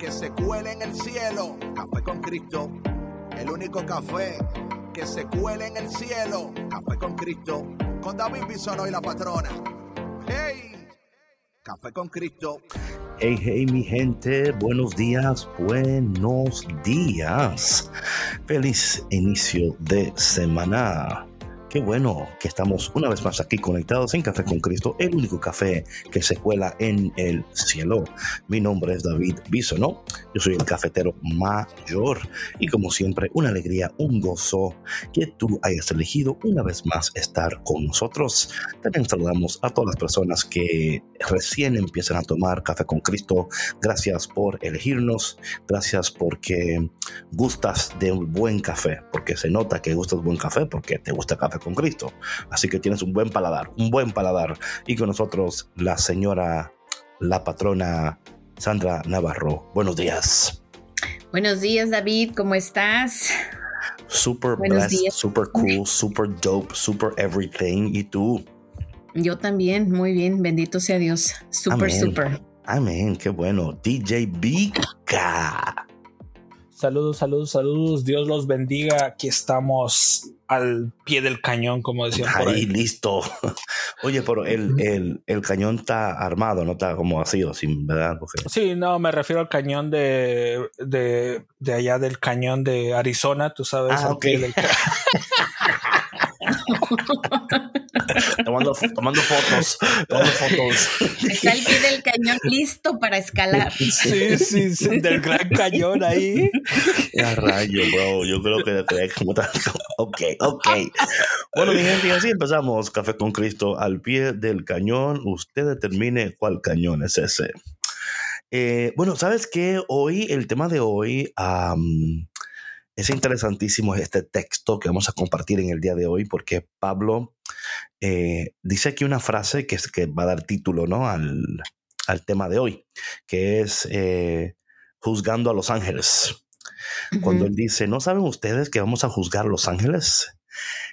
que se cuele en el cielo. Café con Cristo. El único café que se cuele en el cielo. Café con Cristo. Con David Bisono y la patrona. ¡Hey! Café con Cristo. Hey, hey, mi gente, buenos días, buenos días. Feliz inicio de semana. Qué bueno que estamos una vez más aquí conectados en Café con Cristo, el único café que se cuela en el cielo. Mi nombre es David Bisono, yo soy el cafetero mayor y como siempre una alegría, un gozo que tú hayas elegido una vez más estar con nosotros. También saludamos a todas las personas que recién empiezan a tomar Café con Cristo. Gracias por elegirnos, gracias porque gustas de un buen café, porque se nota que gustas buen café, porque te gusta café con Cristo. Así que tienes un buen paladar, un buen paladar. Y con nosotros la señora, la patrona Sandra Navarro. Buenos días. Buenos días, David, ¿cómo estás? Super blessed, super cool, super dope, super everything. ¿Y tú? Yo también, muy bien, bendito sea Dios. Super, super. Amén, qué bueno. DJ Vika. Saludos, saludos, saludos. Dios los bendiga. Aquí estamos al pie del cañón, como decían por ahí. listo. Oye, pero el, el, cañón está armado, no está como vacío, sin verdad. Sí, no, me refiero al cañón de, de, de, allá del cañón de Arizona, tú sabes. Ah, ok. tomando, tomando, fotos, tomando fotos. Está al pie del cañón listo para escalar. Sí, sí, sí del gran cañón ahí. Ya rayo, bro. Yo creo que como Ok, ok. Bueno, mi gente, así empezamos. Café con Cristo al pie del cañón. Usted determine cuál cañón es ese. Eh, bueno, ¿sabes qué? Hoy, el tema de hoy, es interesantísimo este texto que vamos a compartir en el día de hoy porque Pablo eh, dice aquí una frase que, es, que va a dar título ¿no? al, tema de hoy, que es eh, juzgando a los ángeles. Cuando él dice, ¿no saben ustedes que vamos a juzgar a los ángeles?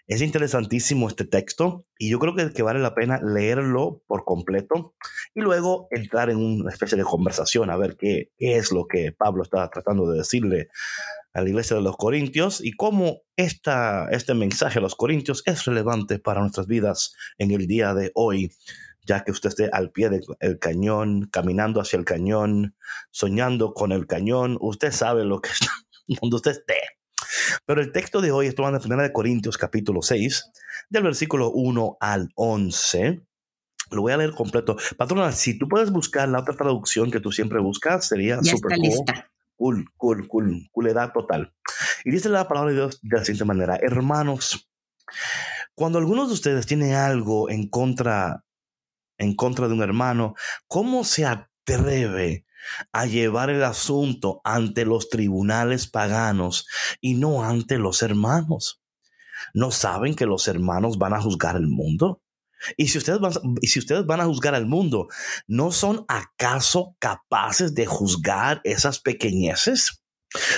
Es interesantísimo este texto y yo creo que, que, vale la pena leerlo por completo y luego entrar en una especie de conversación a ver qué, qué es lo que Pablo está tratando de decirle a la iglesia de los Corintios y cómo esta, este mensaje a los Corintios es relevante para nuestras vidas en el día de hoy, ya que usted esté al pie del cañón, caminando hacia el cañón, soñando con el cañón, usted sabe lo que está, donde usted esté. Pero el texto de hoy es tomado en 1 Corintios capítulo 6, del versículo 1 al 11. Lo voy a leer completo. Patrona, si tú puedes buscar la otra traducción que tú siempre buscas, sería súper cool. Cool, cool, cool, coolidad total. Y dice la palabra de Dios de la siguiente manera, hermanos, cuando algunos de ustedes tienen algo en contra, en contra de un hermano, ¿cómo se atreve a llevar el asunto ante los tribunales paganos y no ante los hermanos? ¿No saben que los hermanos van a juzgar el mundo? Y si, ustedes van, y si ustedes van a juzgar al mundo, ¿no son acaso capaces de juzgar esas pequeñeces?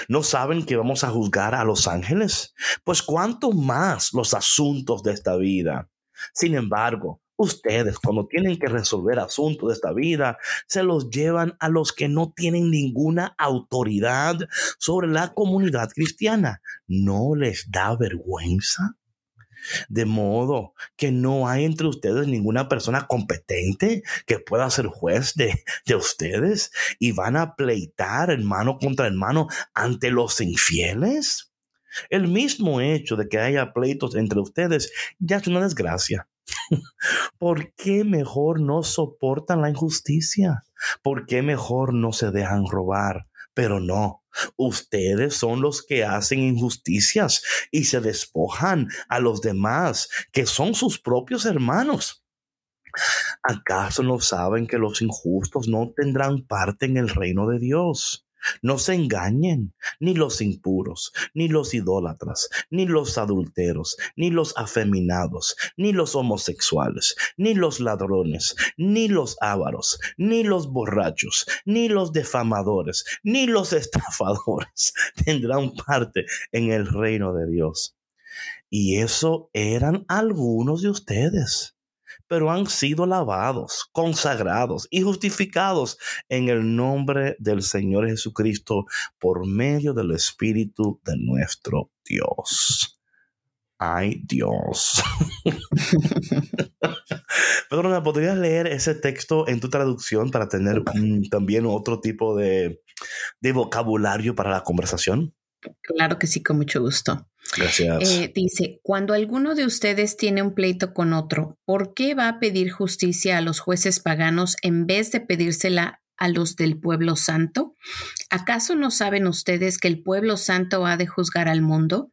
¿No saben que vamos a juzgar a los ángeles? Pues cuánto más los asuntos de esta vida. Sin embargo, ustedes cuando tienen que resolver asuntos de esta vida, se los llevan a los que no tienen ninguna autoridad sobre la comunidad cristiana. ¿No les da vergüenza? De modo que no hay entre ustedes ninguna persona competente que pueda ser juez de, de ustedes y van a pleitar hermano contra hermano ante los infieles. El mismo hecho de que haya pleitos entre ustedes ya es una desgracia. ¿Por qué mejor no soportan la injusticia? ¿Por qué mejor no se dejan robar? Pero no, ustedes son los que hacen injusticias y se despojan a los demás, que son sus propios hermanos. ¿Acaso no saben que los injustos no tendrán parte en el reino de Dios? No se engañen, ni los impuros, ni los idólatras, ni los adulteros, ni los afeminados, ni los homosexuales, ni los ladrones, ni los ávaros, ni los borrachos, ni los defamadores, ni los estafadores tendrán parte en el reino de Dios. Y eso eran algunos de ustedes pero han sido lavados, consagrados y justificados en el nombre del Señor Jesucristo por medio del Espíritu de nuestro Dios. Ay Dios. Pedro, ¿me podrías leer ese texto en tu traducción para tener también otro tipo de, de vocabulario para la conversación? Claro que sí, con mucho gusto. Gracias. Eh, dice, cuando alguno de ustedes tiene un pleito con otro, ¿por qué va a pedir justicia a los jueces paganos en vez de pedírsela a los del pueblo santo? ¿Acaso no saben ustedes que el pueblo santo ha de juzgar al mundo?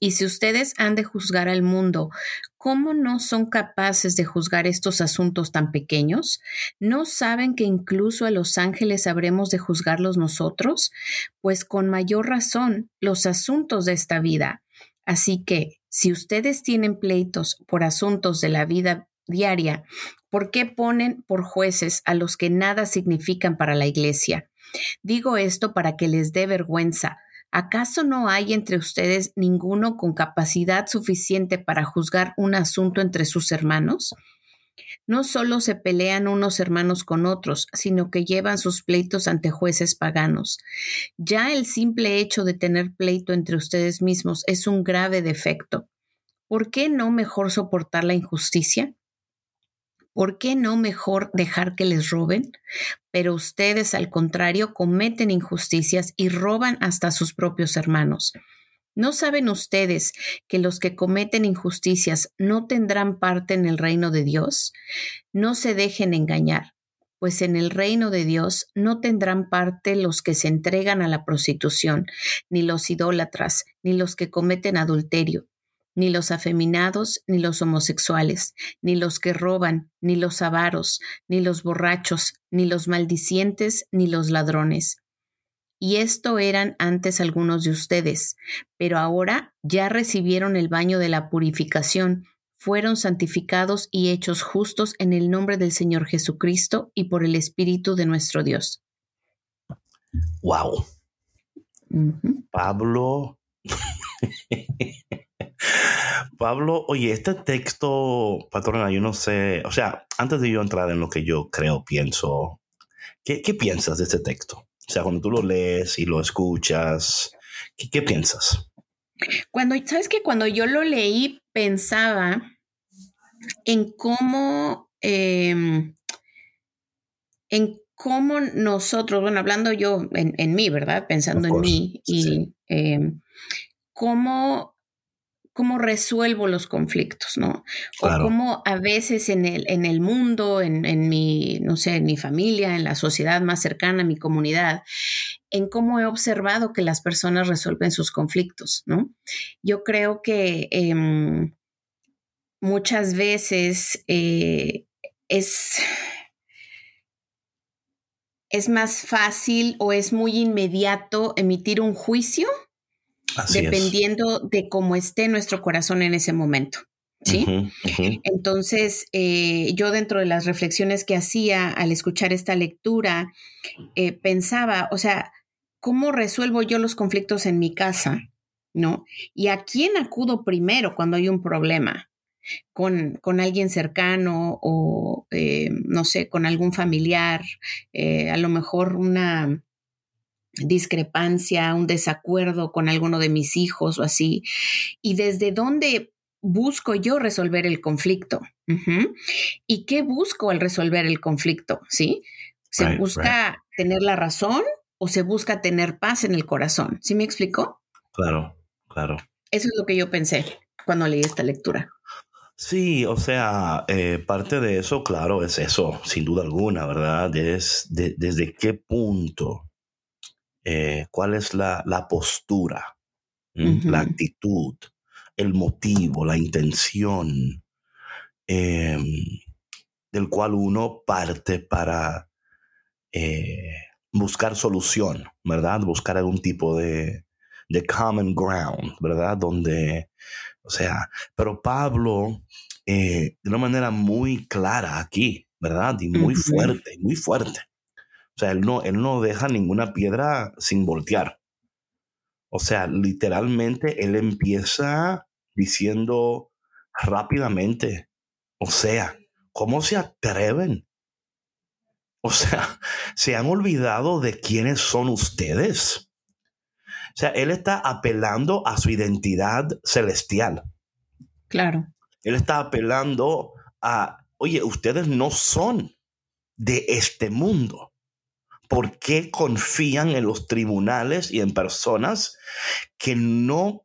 Y si ustedes han de juzgar al mundo, ¿cómo no son capaces de juzgar estos asuntos tan pequeños? ¿No saben que incluso a los ángeles habremos de juzgarlos nosotros? Pues con mayor razón los asuntos de esta vida. Así que, si ustedes tienen pleitos por asuntos de la vida diaria, ¿por qué ponen por jueces a los que nada significan para la iglesia? Digo esto para que les dé vergüenza ¿Acaso no hay entre ustedes ninguno con capacidad suficiente para juzgar un asunto entre sus hermanos? No solo se pelean unos hermanos con otros, sino que llevan sus pleitos ante jueces paganos. Ya el simple hecho de tener pleito entre ustedes mismos es un grave defecto. ¿Por qué no mejor soportar la injusticia? ¿Por qué no mejor dejar que les roben? Pero ustedes, al contrario, cometen injusticias y roban hasta sus propios hermanos. ¿No saben ustedes que los que cometen injusticias no tendrán parte en el reino de Dios? No se dejen engañar, pues en el reino de Dios no tendrán parte los que se entregan a la prostitución, ni los idólatras, ni los que cometen adulterio, ni los afeminados, ni los homosexuales, ni los que roban, ni los avaros, ni los borrachos, ni los maldicientes, ni los ladrones. Y esto eran antes algunos de ustedes, pero ahora ya recibieron el baño de la purificación, fueron santificados y hechos justos en el nombre del Señor Jesucristo y por el Espíritu de nuestro Dios. Wow. Pablo Pablo, oye, este texto, patrona, yo no sé, o sea, antes de yo entrar en lo que yo creo, pienso, ¿qué, piensas de este texto? O sea, cuando tú lo lees y lo escuchas, ¿qué, piensas? Cuando, sabes que cuando yo lo leí, pensaba en cómo, em, en cómo nosotros, bueno, hablando yo en, mí, ¿verdad? Pensando en mí y em, cómo cómo resuelvo los conflictos, ¿no? O cómo a veces en el, en el mundo, en, en, mi, no sé, en mi familia, en la sociedad más cercana, mi comunidad, en cómo he observado que las personas resuelven sus conflictos, ¿no? Yo creo que em, muchas veces eh, es es más fácil o es muy inmediato emitir un juicio dependiendo de cómo esté nuestro corazón en ese momento. ¿Sí? Entonces, eh, yo dentro de las reflexiones que hacía al escuchar esta lectura, eh, pensaba, o sea, ¿cómo resuelvo yo los conflictos en mi casa? ¿No? ¿Y a quién acudo primero cuando hay un problema? Con, con alguien cercano o, eh, no sé, con algún familiar, a lo mejor una, discrepancia, un desacuerdo con alguno de mis hijos o así, y desde dónde busco yo resolver el conflicto. ¿Y qué busco al resolver el conflicto? ¿Sí? ¿Se busca tener la razón o se busca tener paz en el corazón? ¿Sí me explicó? Claro, claro. Eso es lo que yo pensé cuando leí esta lectura. Sí, o sea, eh, parte de eso, claro, es eso, sin duda alguna, ¿verdad? Es desde qué punto eh, cuál es la, postura, la actitud, el motivo, la intención, em, del cual uno parte para eh, buscar solución, ¿verdad? Buscar algún tipo de, de common ground, ¿verdad? Donde, o sea, pero Pablo, eh, de una manera muy clara aquí, ¿verdad? Y muy fuerte, muy fuerte. O sea, él no, él no deja ninguna piedra sin voltear. O sea, literalmente él empieza diciendo rápidamente, o sea, ¿cómo se atreven? O sea, se han olvidado de quiénes son ustedes. O sea, él está apelando a su identidad celestial. Claro. Él está apelando a, oye, ustedes no son de este mundo. ¿Por qué confían en los tribunales y en personas que no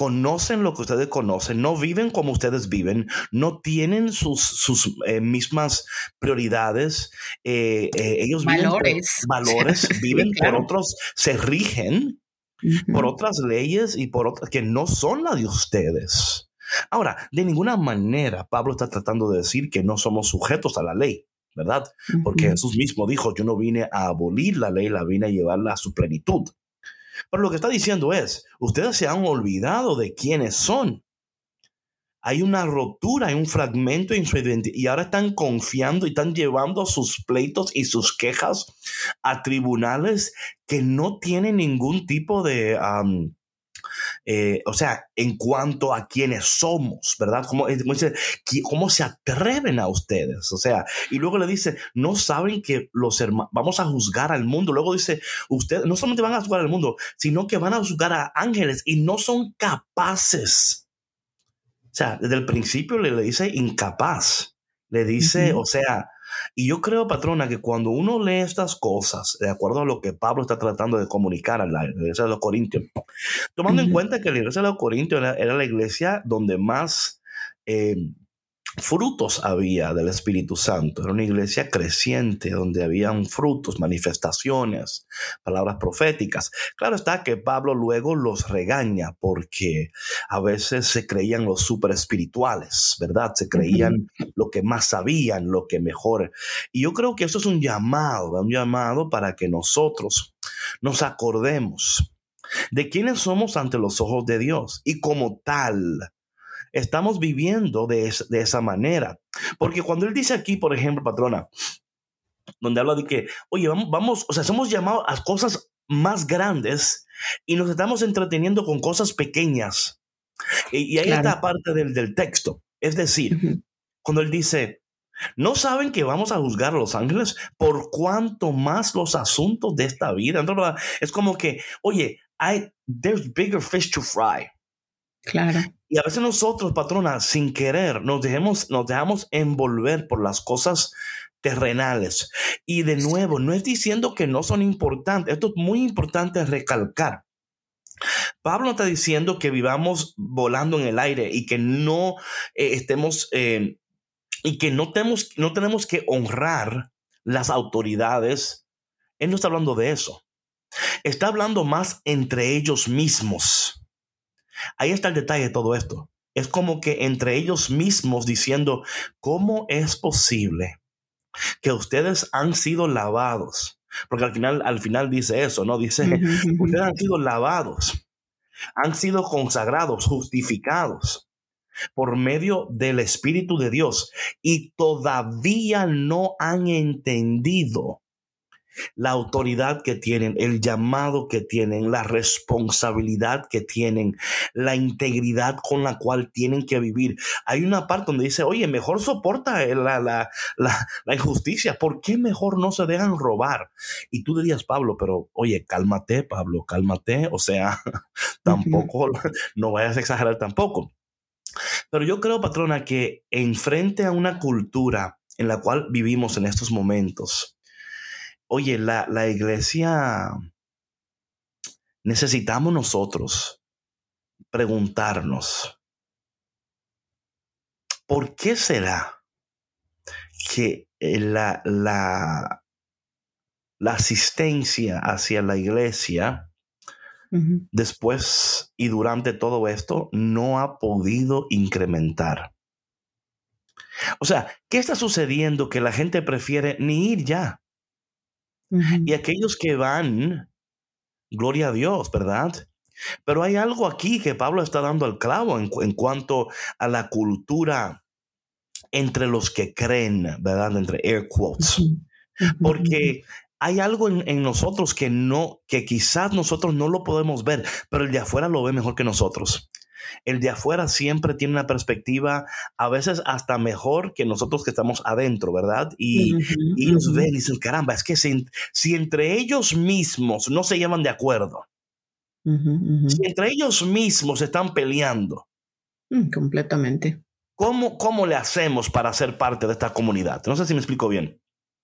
conocen lo que ustedes conocen, no viven como ustedes viven, no tienen sus, sus eh, mismas prioridades, eh, eh, ellos valores. viven por valores, viven por otros, se rigen por otras leyes y por otras que no son las de ustedes. Ahora, de ninguna manera Pablo está tratando de decir que no somos sujetos a la ley. ¿Verdad? Porque Jesús mismo dijo, yo no vine a abolir la ley, la vine a llevarla a su plenitud. Pero lo que está diciendo es, ustedes se han olvidado de quiénes son. Hay una rotura, hay un fragmento en su identidad y ahora están confiando y están llevando sus pleitos y sus quejas a tribunales que no tienen ningún tipo de, eh, o sea, en cuanto a quiénes somos, ¿verdad? ¿Cómo, dice, ¿Cómo se atreven a ustedes? O sea, y luego le dice, no saben que los hermanos, vamos a juzgar al mundo. Luego dice, ustedes no solamente van a juzgar al mundo, sino que van a juzgar a ángeles y no son capaces. O sea, desde el principio le, le dice incapaz. Le dice, o sea, y yo creo, patrona, que cuando uno lee estas cosas, de acuerdo a lo que Pablo está tratando de comunicar a la iglesia de los Corintios, tomando en cuenta que la iglesia de los Corintios era, la iglesia donde más eh, frutos había del Espíritu Santo. Era una iglesia creciente donde habían frutos, manifestaciones, palabras proféticas. Claro está que Pablo luego los regaña porque a veces se creían los super espirituales, ¿verdad? Se creían lo que más sabían, lo que mejor. Y yo creo que eso es un llamado, un llamado para que nosotros nos acordemos de quiénes somos ante los ojos de Dios y como tal estamos viviendo de, esa manera. Porque cuando él dice aquí, por ejemplo, patrona, donde habla de que, oye, vamos, vamos, o sea, somos llamados a cosas más grandes y nos estamos entreteniendo con cosas pequeñas. Y, ahí está parte del, del, texto. Es decir, cuando él dice, ¿no saben que vamos a juzgar a los ángeles por cuanto más los asuntos de esta vida? Entonces, es como que, oye, hay, there's bigger fish to fry. Claro. Y a veces nosotros, patrona, sin querer, nos, dejemos, nos dejamos envolver por las cosas terrenales. Y de nuevo, no es diciendo que no son importantes. Esto es muy importante recalcar. Pablo está diciendo que vivamos volando en el aire y que no eh, estemos eh, y que no tenemos, no tenemos que honrar las autoridades. Él no está hablando de eso. Está hablando más entre ellos mismos. Ahí está el detalle de todo esto. Es como que entre ellos mismos diciendo, ¿cómo es posible que ustedes han sido lavados? Porque al final, al final dice eso, ¿no? Dice, ustedes han sido lavados, han sido consagrados, justificados por medio del Espíritu de Dios y todavía no han entendido la autoridad que tienen, el llamado que tienen, la responsabilidad que tienen, la integridad con la cual tienen que vivir. Hay una parte donde dice, oye, mejor soporta la, la, la, injusticia, ¿por qué mejor no se dejan robar? Y tú dirías, Pablo, pero oye, cálmate, Pablo, cálmate, o sea, tampoco, no vayas a exagerar tampoco. Pero yo creo, patrona, que enfrente a una cultura en la cual vivimos en estos momentos, Oye, la, la iglesia, necesitamos nosotros preguntarnos, ¿por qué será que eh, la, la, la asistencia hacia la iglesia después y durante todo esto no ha podido incrementar? O sea, ¿qué está sucediendo que la gente prefiere ni ir ya? Y aquellos que van, gloria a Dios, ¿verdad? Pero hay algo aquí que Pablo está dando al clavo en, cuanto a la cultura entre los que creen, ¿verdad? Entre air quotes. Porque hay algo en, en, nosotros que no, que quizás nosotros no lo podemos ver, pero el de afuera lo ve mejor que nosotros el de afuera siempre tiene una perspectiva a veces hasta mejor que nosotros que estamos adentro, ¿verdad? Y, ellos ven y dicen, caramba, es que si, entre ellos mismos no se llevan de acuerdo, si entre ellos mismos están peleando. Mm, completamente. ¿Cómo, ¿Cómo le hacemos para ser parte de esta comunidad? No sé si me explico bien.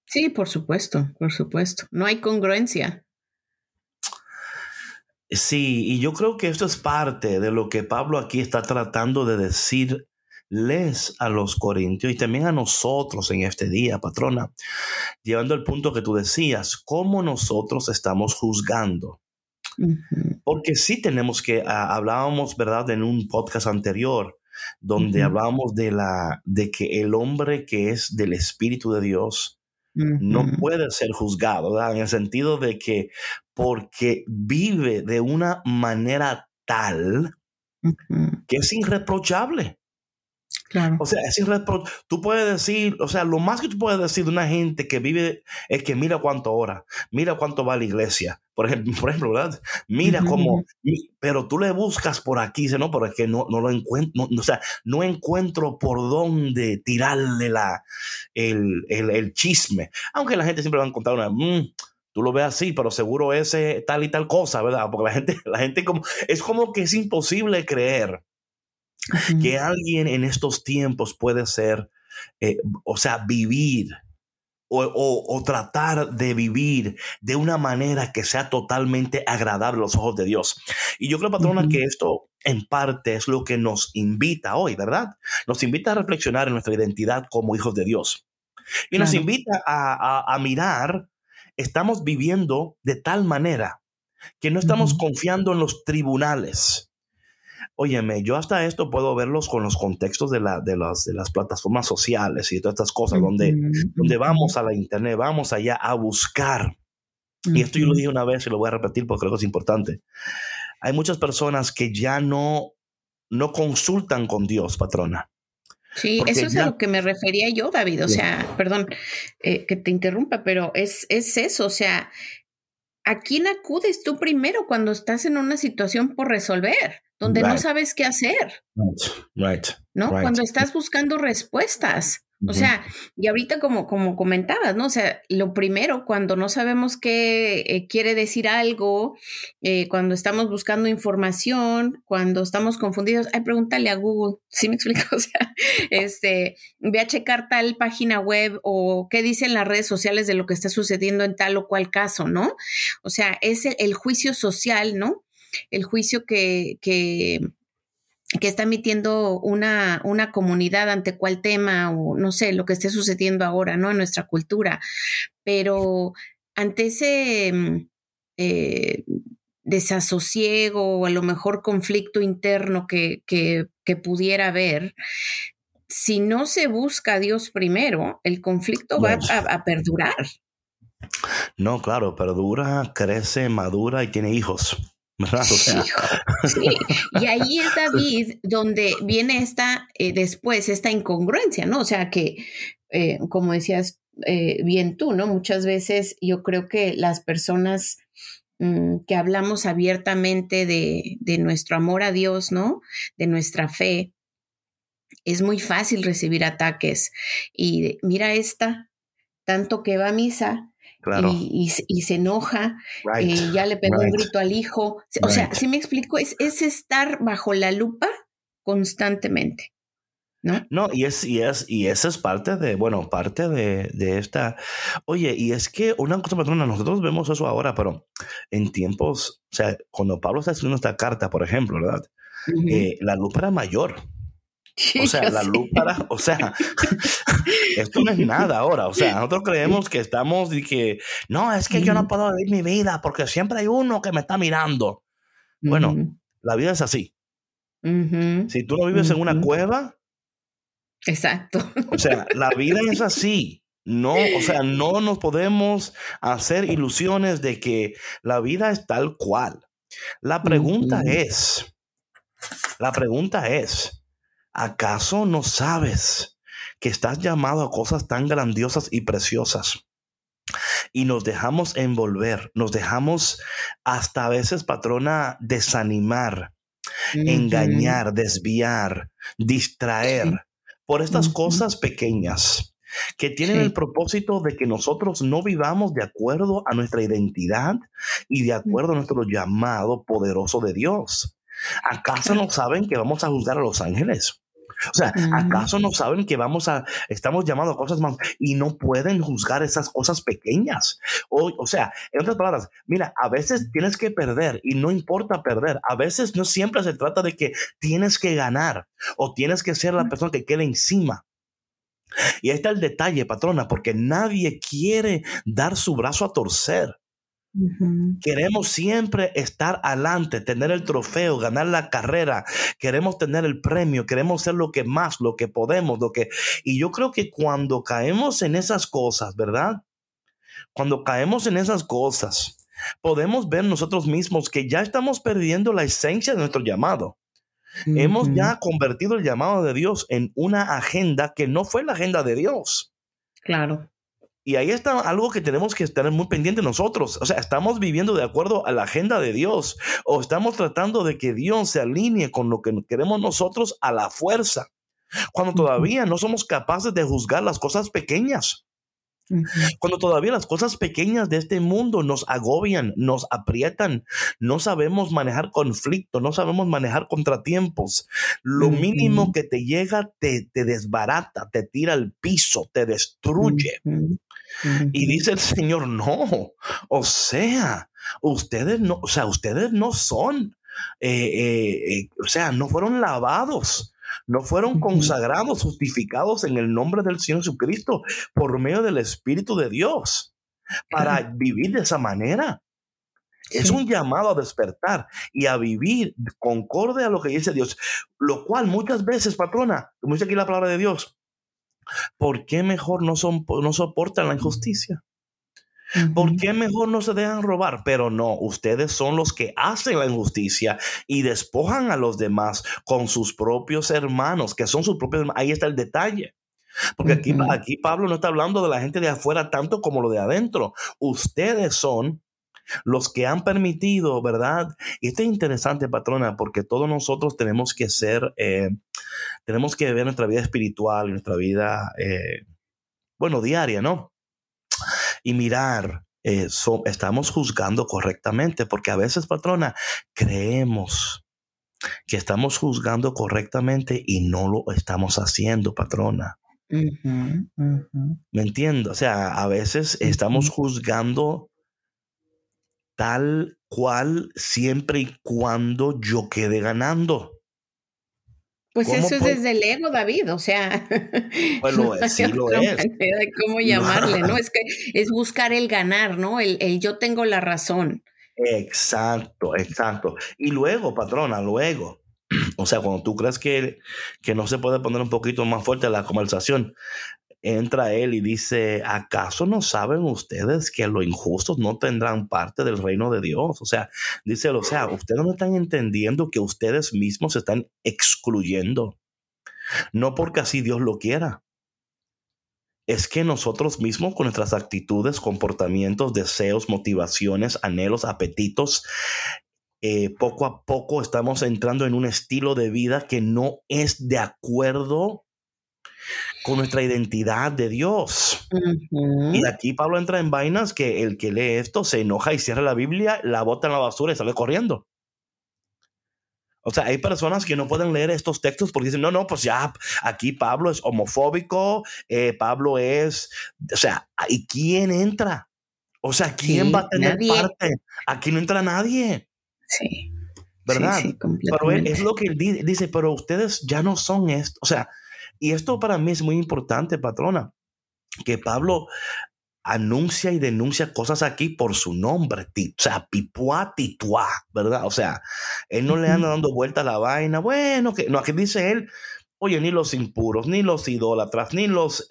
Sí, por supuesto, por supuesto. No hay congruencia. Sí, y yo creo que esto es parte de lo que Pablo aquí está tratando de decirles a los corintios y también a nosotros en este día, patrona, llevando al punto que tú decías, cómo nosotros estamos juzgando. Porque sí tenemos que, ah, hablábamos, ¿verdad?, en un podcast anterior, donde hablábamos de, la, de que el hombre que es del Espíritu de Dios, no puede ser juzgado, ¿verdad? en el sentido de que porque vive de una manera tal que es irreprochable. Claro. O sea, es irreprochable. Tú puedes decir, o sea, lo más que tú puedes decir de una gente que vive es que mira cuánto ora, mira cuánto va a la iglesia. Por ejemplo, por ejemplo ¿verdad? Mira cómo, pero tú le buscas por aquí, dice, no, pero es que no, no lo encuentro, o sea, no encuentro por dónde tirarle la, el, el, chisme. Aunque la gente siempre va a encontrar una, mm, tú lo ves así, pero seguro ese tal y tal cosa, ¿verdad? Porque la gente, la gente como, es como que es imposible creer que alguien en estos tiempos puede ser, eh, o sea, vivir o, tratar de vivir de una manera que sea totalmente agradable a los ojos de Dios. Y yo creo, patrona, que esto en parte es lo que nos invita hoy, ¿verdad? Nos invita a reflexionar en nuestra identidad como hijos de Dios. Y nos invita a, a mirar estamos viviendo de tal manera que no estamos confiando en los tribunales. Óyeme, yo hasta esto puedo verlos con los contextos de, la, de, las, de las plataformas sociales y todas estas cosas, donde, donde vamos a la internet, vamos allá a buscar. Y esto yo lo dije una vez y lo voy a repetir porque creo que es importante. Hay muchas personas que ya no, no consultan con Dios, patrona. Sí, eso es a lo que me refería yo, David. O sea, perdón eh, que te interrumpa, pero es, es eso. O sea, ¿a quién acudes tú primero cuando estás en una situación por resolver, donde no sabes qué hacer? Right. ¿No? Cuando estás buscando respuestas. O sea, y ahorita como, como comentabas, ¿no? O sea, lo primero, cuando no sabemos qué eh, quiere decir algo, eh, cuando estamos buscando información, cuando estamos confundidos, ay, pregúntale a Google, ¿sí me explico? O sea, este, ve a checar tal página web o qué dicen las redes sociales de lo que está sucediendo en tal o cual caso, ¿no? O sea, es el, juicio social, ¿no? El juicio que, que que está emitiendo una, una comunidad ante cuál tema o no sé, lo que esté sucediendo ahora, ¿no? En nuestra cultura. Pero ante ese mm, eh, desasosiego o a lo mejor conflicto interno que, que, pudiera haber, si no se busca a Dios primero, el conflicto va a, perdurar. No, claro, perdura, crece, madura y tiene hijos. Sí. Y ahí es David donde viene esta, eh, después, esta incongruencia, ¿no? O sea que, eh, como decías eh, bien tú, ¿no? Muchas veces yo creo que las personas mm, que hablamos abiertamente de, de nuestro amor a Dios, ¿no? De nuestra fe, es muy fácil recibir ataques. Y mira esta, tanto que va a misa, y, se enoja, eh, ya le pegó un grito al hijo. O sea, si me explico, es, es estar bajo la lupa constantemente. ¿No? No, y es, y es, y esa es parte de, bueno, parte de, de, esta. Oye, y es que una cosa patrona, nosotros vemos eso ahora, pero en tiempos, o sea, cuando Pablo está escribiendo esta carta, por ejemplo, ¿verdad? Eh, la lupa era mayor o sea, la luz para, o sea, esto no es nada ahora. O sea, nosotros creemos que estamos y que, no, es que yo no puedo vivir mi vida porque siempre hay uno que me está mirando. Bueno, la vida es así. Si tú no vives en una cueva, Exacto. O sea, la vida es así. No, o sea, no nos podemos hacer ilusiones de que la vida es tal cual. La pregunta es, la pregunta es, ¿acaso no sabes que estás llamado a cosas tan grandiosas y preciosas? Y nos dejamos envolver, nos dejamos hasta a veces, patrona, desanimar, engañar, desviar, distraer por estas cosas pequeñas que tienen el propósito de que nosotros no vivamos de acuerdo a nuestra identidad y de acuerdo a nuestro llamado poderoso de Dios. ¿Acaso no saben que vamos a juzgar a los ángeles? O sea, ¿acaso no saben que vamos a, estamos llamados a cosas más y no pueden juzgar esas cosas pequeñas? O, o sea, en otras palabras, mira, a veces tienes que perder y no importa perder. A veces no siempre se trata de que tienes que ganar o tienes que ser la persona que quede encima. Y ahí está el detalle, patrona, porque nadie quiere dar su brazo a torcer. Queremos siempre estar adelante, tener el trofeo, ganar la carrera, queremos tener el premio, queremos ser lo que más, lo que podemos, lo que... Y yo creo que cuando caemos en esas cosas, ¿verdad? Cuando caemos en esas cosas, podemos ver nosotros mismos que ya estamos perdiendo la esencia de nuestro llamado. Hemos ya convertido el llamado de Dios en una agenda que no fue la agenda de Dios. Claro. Y ahí está algo que tenemos que estar muy pendientes nosotros. O sea, estamos viviendo de acuerdo a la agenda de Dios o estamos tratando de que Dios se alinee con lo que queremos nosotros a la fuerza, cuando todavía no somos capaces de juzgar las cosas pequeñas. Cuando todavía las cosas pequeñas de este mundo nos agobian, nos aprietan, no sabemos manejar conflicto, no sabemos manejar contratiempos. Lo mínimo que te llega te, desbarata, te tira al piso, te destruye. Y dice el Señor, no, o sea, ustedes no, o sea, ustedes no son, eh, eh, eh, o sea, no fueron lavados no fueron consagrados, justificados en el nombre del Señor Jesucristo por medio del Espíritu de Dios para vivir de esa manera. Es un llamado a despertar y a vivir concorde a lo que dice Dios, lo cual muchas veces, patrona, como dice aquí la palabra de Dios, ¿por qué mejor no, son, no soportan la injusticia? ¿Por qué mejor no se dejan robar? Pero no, ustedes son los que hacen la injusticia y despojan a los demás con sus propios hermanos, que son sus propios hermanos. Ahí está el detalle. Porque aquí, aquí Pablo no está hablando de la gente de afuera tanto como lo de adentro. Ustedes son los que han permitido, ¿verdad? Y esto es interesante, patrona, porque todos nosotros tenemos que ser, eh, tenemos que ver nuestra vida espiritual, nuestra vida, eh, bueno, diaria, ¿no? y mirar, eh, estamos juzgando correctamente, porque a veces, patrona, creemos que estamos juzgando correctamente y no lo estamos haciendo, patrona. ¿Me entiendo? O sea, a veces estamos juzgando tal cual siempre y cuando yo quede ganando. Pues eso es desde el ego, David, o sea. Pues lo es, sí lo es. De cómo llamarle, ¿no? Es que es buscar el ganar, ¿no? El, el, yo tengo la razón. Exacto, exacto. Y luego, patrona, luego. O sea, cuando tú crees que, que no se puede poner un poquito más fuerte la conversación, entra él y dice, ¿acaso no saben ustedes que los injustos no tendrán parte del reino de Dios? O sea, dice, o sea, ustedes no están entendiendo que ustedes mismos se están excluyendo. No porque así Dios lo quiera. Es que nosotros mismos con nuestras actitudes, comportamientos, deseos, motivaciones, anhelos, apetitos, eh, poco a poco estamos entrando en un estilo de vida que no es de acuerdo con nuestra identidad de Dios. Y aquí Pablo entra en vainas que el que lee esto se enoja y cierra la Biblia, la bota en la basura y sale corriendo. O sea, hay personas que no pueden leer estos textos porque dicen, no, no, pues ya, aquí Pablo es homofóbico, eh, Pablo es, o sea, ¿y quién entra? O sea, ¿quién va a tener parte? Aquí no entra nadie. Sí. ¿Verdad? pero es lo que él dice, pero ustedes ya no son esto. O sea, y esto para mí es muy importante, patrona, que Pablo anuncia y denuncia cosas aquí por su nombre, o sea, pipua tituá, ¿verdad? O sea, él no le anda dando vuelta a la vaina, bueno, que no, aquí dice él, Oye, ni los impuros, ni los idólatras, ni los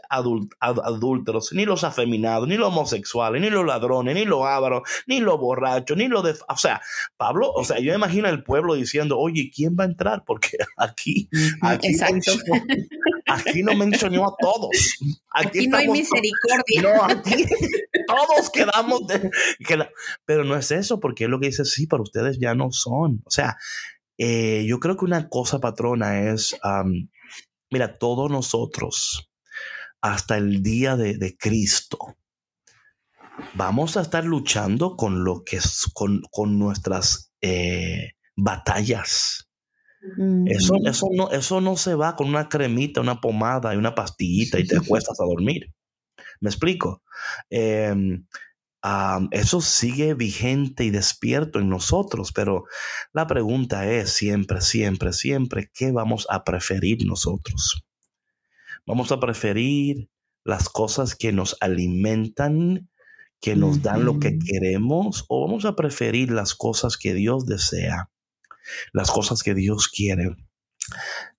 adúlteros, ni los afeminados, ni los homosexuales, ni los ladrones, ni los ávaros, ni los borrachos, ni los de... O sea, Pablo, o sea, yo imagino al pueblo diciendo, oye, ¿quién va a entrar? Porque aquí, aquí, Exacto. Aquí no mencionó a todos. Aquí, no hay misericordia. No, aquí todos quedamos de... pero no es eso, porque es lo que dice, sí, pero ustedes ya no son. O sea, eh, yo creo que una cosa, patrona, es Mira, todos nosotros, hasta el día de, Cristo, vamos a estar luchando con lo que es, con, nuestras eh, batallas. Eso, eso, no, eso no se va con una cremita, una pomada y una pastillita y te acuestas a dormir. ¿Me explico? Em, eso sigue vigente y despierto en nosotros, pero la pregunta es siempre, siempre, siempre, ¿qué vamos a preferir nosotros? ¿Vamos a preferir las cosas que nos alimentan, que nos dan lo que queremos, o vamos a preferir las cosas que Dios desea, las cosas que Dios quiere?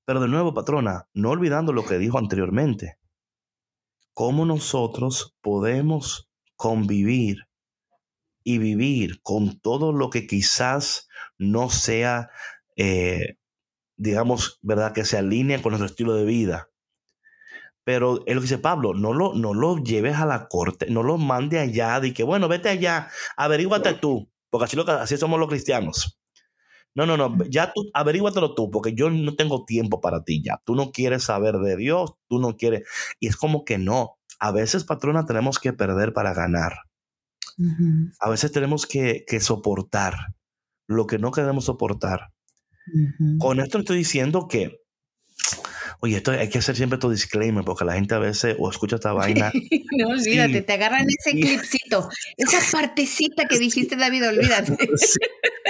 Pero de nuevo, patrona, no olvidando lo que dijo anteriormente, ¿cómo nosotros podemos convivir y vivir con todo lo que quizás no sea, eh, digamos, ¿verdad? Que se alinee con nuestro estilo de vida. Pero es lo que dice Pablo, no lo, no lo lleves a la corte, no lo mande allá, de que, bueno, vete allá, averíguate tú, porque así, lo, así somos los cristianos. No, no, no, ya tú, averíguatelo tú, porque yo no tengo tiempo para ti ya. Tú no quieres saber de Dios, tú no quieres. Y es como que no a veces, patrona, tenemos que perder para ganar. A veces tenemos que, soportar lo que no queremos soportar. Con esto estoy diciendo que Oye, esto hay que hacer siempre tu disclaimer porque la gente a veces o escucha esta vaina. no, olvídate, te agarran ese clipcito, esa partecita que dijiste, David, olvídate.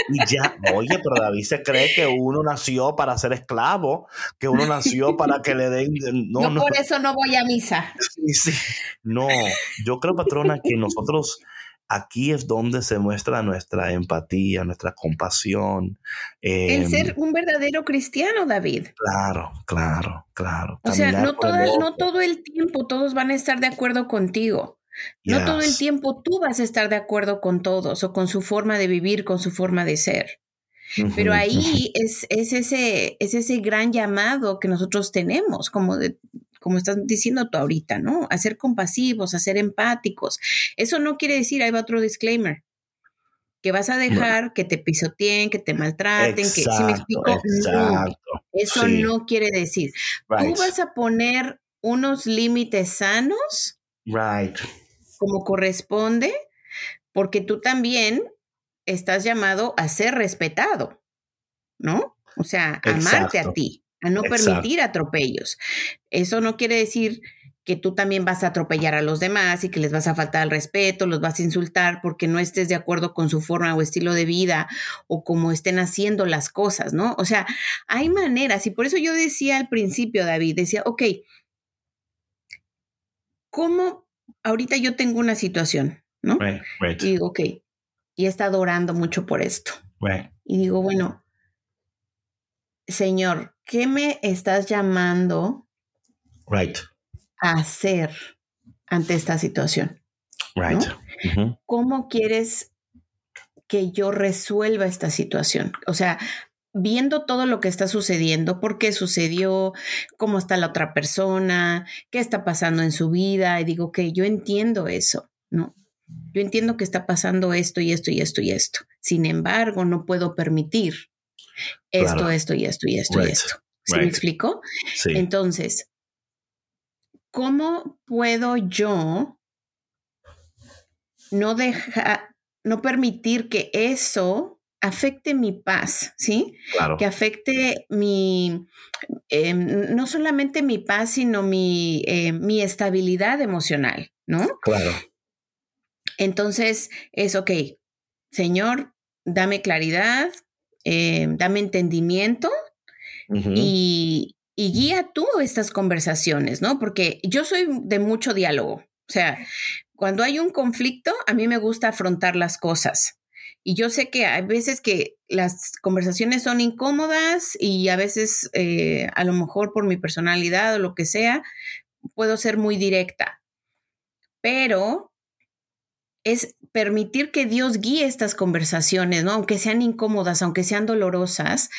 Y ya, oye, pero David se cree que uno nació para ser esclavo, que uno nació para que le den. No, no, por eso no voy a misa. Sí, sí. No, yo creo, patrona, que nosotros aquí es donde se muestra nuestra empatía, nuestra compasión. el em, ser un verdadero cristiano, David. Claro, claro, claro. O sea, no, no todo el tiempo todos van a estar de acuerdo contigo. No todo el tiempo tú vas a estar de acuerdo con todos o con su forma de vivir, con su forma de ser. Pero ahí es, es, ese, es ese gran llamado que nosotros tenemos, como de, como estás diciendo tú ahorita, ¿no? A ser compasivos, a ser empáticos. Eso no quiere decir, ahí va otro disclaimer, que vas a dejar que te pisoteen, que te maltraten, que, si me explico? eso no quiere decir. Tú vas a poner unos límites sanos. Right. Como corresponde, porque tú también estás llamado a ser respetado, ¿no? O sea, amarte a ti a no permitir atropellos. Eso no quiere decir que tú también vas a atropellar a los demás y que les vas a faltar al respeto, los vas a insultar porque no estés de acuerdo con su forma o estilo de vida o cómo estén haciendo las cosas, ¿no? O sea, hay maneras y por eso yo decía al principio, David, decía, ok, ¿cómo ahorita yo tengo una situación, ¿no? Y digo, ok, y he estado orando mucho por esto. Y digo, bueno, Señor, ¿qué me estás llamando right. a hacer ante esta situación? Right. ¿Cómo quieres que yo resuelva esta situación? O sea, viendo todo lo que está sucediendo, por qué sucedió, cómo está la otra persona, qué está pasando en su vida, y digo que yo entiendo eso, ¿no? Yo entiendo que está pasando esto y esto y esto y esto. Sin embargo, no puedo permitir esto, esto y esto y esto y esto. ¿Se me explicó? Sí. Entonces, ¿cómo puedo yo no dejar, no permitir que eso afecte mi paz, ¿sí? Claro. Que afecte mi, em, no solamente mi paz, sino mi, eh, mi estabilidad emocional, ¿no? Claro. Entonces, es, ok, Señor, dame claridad, eh, dame entendimiento y, guía tú estas conversaciones, ¿no? Porque yo soy de mucho diálogo. O sea, cuando hay un conflicto, a mí me gusta afrontar las cosas. Y yo sé que hay veces que las conversaciones son incómodas y a veces, eh, a lo mejor por mi personalidad o lo que sea, puedo ser muy directa. Pero es permitir que Dios guíe estas conversaciones, ¿no? Aunque sean incómodas, aunque sean dolorosas,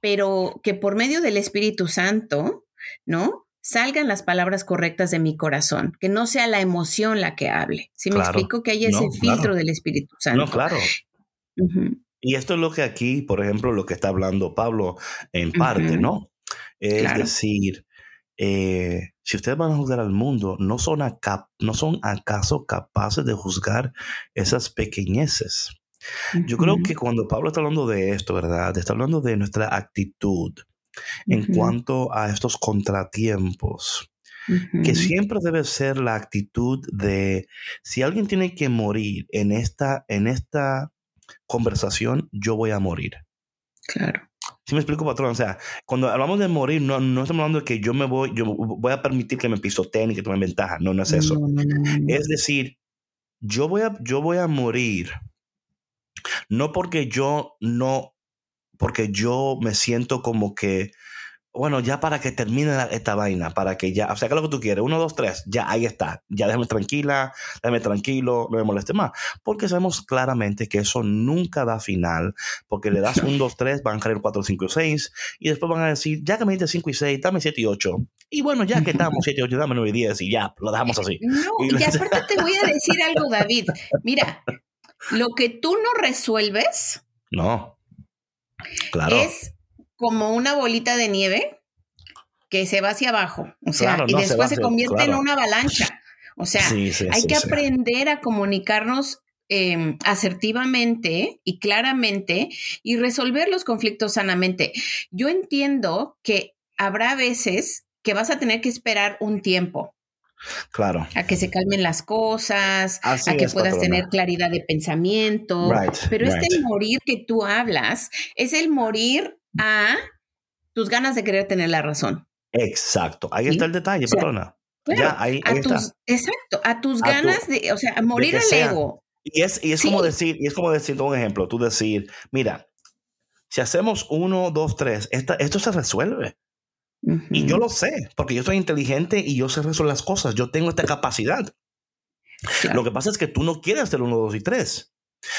pero que por medio del Espíritu Santo, ¿no? Salgan las palabras correctas de mi corazón, que no sea la emoción la que hable. Si me explico que hay ese filtro del Espíritu Santo. No, claro. Y esto es lo que aquí, por ejemplo, lo que está hablando Pablo en parte, ¿no? Es decir, eh, si ustedes van a juzgar al mundo, ¿no son, ¿no son acaso capaces de juzgar esas pequeñeces? Yo creo que cuando Pablo está hablando de esto, ¿verdad? Está hablando de nuestra actitud en cuanto a estos contratiempos, que siempre debe ser la actitud de si alguien tiene que morir en esta, en esta conversación, yo voy a morir. Claro. Si me explico, patrón? O sea, cuando hablamos de morir, no, no estamos hablando de que yo me voy, yo voy a permitir que me pisoteen y que tomen ventaja. No, no es eso. es decir, yo voy, a, yo voy a morir no porque yo no, porque yo me siento como que bueno, ya para que termine esta vaina, para que ya, o sea, que lo que tú quieres, uno, dos, tres, ya ahí está, ya déjame tranquila, déjame tranquilo, no me moleste más, porque sabemos claramente que eso nunca da final, porque le das un, dos, tres, van a caer cuatro, cinco y seis, y después van a decir, ya que me diste cinco y seis, dame siete y ocho, y bueno, ya que estamos siete y ocho, dame nueve y diez, y ya, lo dejamos así. No, y, y aparte te voy a decir algo, David, mira, lo que tú no resuelves. No. Claro. Es como una bolita de nieve que se va hacia abajo, o sea, y después se, convierte en una avalancha. O sea, hay que aprender a comunicarnos em, asertivamente y claramente y resolver los conflictos sanamente. Yo entiendo que habrá veces que vas a tener que esperar un tiempo. Claro. A que se calmen las cosas, a que puedas tener claridad de pensamiento. pero este morir que tú hablas es el morir a tus ganas de querer tener la razón. Exacto, ahí está el detalle, patrona. ya, ahí, está. Exacto, a tus ganas de, o sea, a morir al ego. Y es, y es como decir, y es como decir, un ejemplo, tú decir, mira, si hacemos uno, dos, tres, esta, esto se resuelve. Y yo lo sé, porque yo soy inteligente y yo sé resolver las cosas, yo tengo esta capacidad. Lo que pasa es que tú no quieres hacer uno, dos y tres.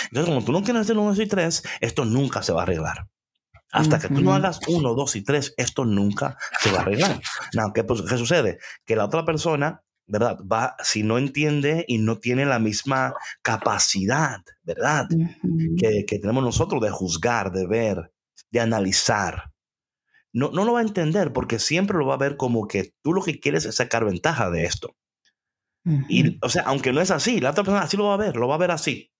Entonces, como tú no quieres hacer uno, dos y tres, esto nunca se va a arreglar. Hasta que tú no hagas uno, dos y tres, esto nunca se va a arreglar. ¿qué, pues, ¿qué, sucede? Que la otra persona, ¿verdad? Va, si no entiende y no tiene la misma capacidad, ¿verdad? que, que, tenemos nosotros de juzgar, de ver, de analizar. No, no lo va a entender porque siempre lo va a ver como que tú lo que quieres es sacar ventaja de esto. Y, o sea, aunque no es así, la otra persona así lo va a ver, lo va a ver así.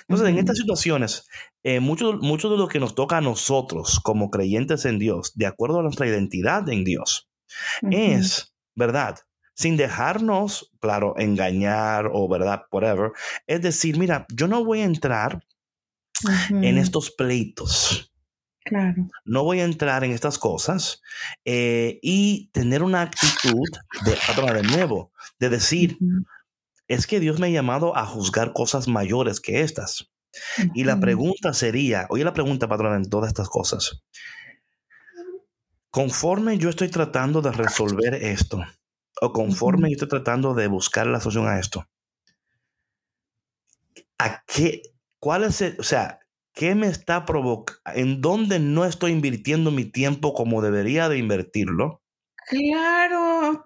Entonces, en estas situaciones, eh, mucho, mucho de lo que nos toca a nosotros como creyentes en Dios, de acuerdo a nuestra identidad en Dios, es, ¿verdad? Sin dejarnos, claro, engañar o, ¿verdad? Whatever. Es decir, mira, yo no voy a entrar en estos pleitos. Claro. No voy a entrar en estas cosas eh, y tener una actitud de, de nuevo, de decir, es que Dios me ha llamado a juzgar cosas mayores que estas. Y la pregunta sería, oye la pregunta, patrón, en todas estas cosas. Conforme yo estoy tratando de resolver esto, o conforme yo estoy tratando de buscar la solución a esto, ¿a qué, cuál es, o sea, qué me está provocando, en dónde no estoy invirtiendo mi tiempo como debería de invertirlo? Claro,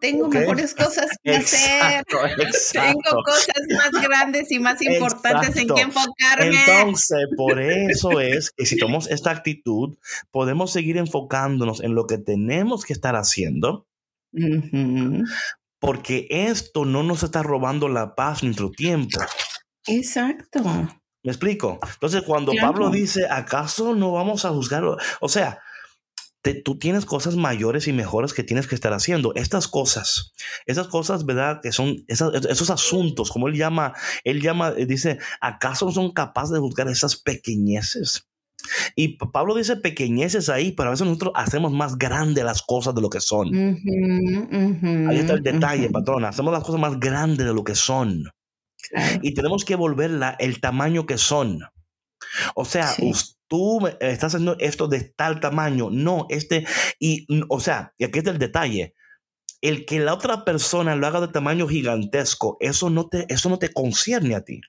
tengo mejores cosas que hacer. Tengo cosas más grandes y más importantes en que enfocarme. Entonces, por eso es que si tomamos esta actitud, podemos seguir enfocándonos en lo que tenemos que estar haciendo. Porque esto no nos está robando la paz, nuestro tiempo. Exacto. ¿Me explico? Entonces, cuando Pablo dice, ¿acaso no vamos a juzgarlo? O sea, tú tienes cosas mayores y mejores que tienes que estar haciendo. Estas cosas, esas cosas, ¿verdad? Que son esos asuntos, como él llama, él llama, eh, dice, ¿acaso no son capaces de juzgar esas pequeñeces? Y Pablo dice pequeñeces ahí, pero a veces nosotros hacemos más grandes las cosas de lo que son. ahí está el detalle, patrona. Hacemos las cosas más grandes de lo que son. Y tenemos que volverla el tamaño que son. O sea, tú estás haciendo esto de tal tamaño. No, este, y, o sea, y aquí está el detalle. El que la otra persona lo haga de tamaño gigantesco, eso no te, eso no te concierne a ti.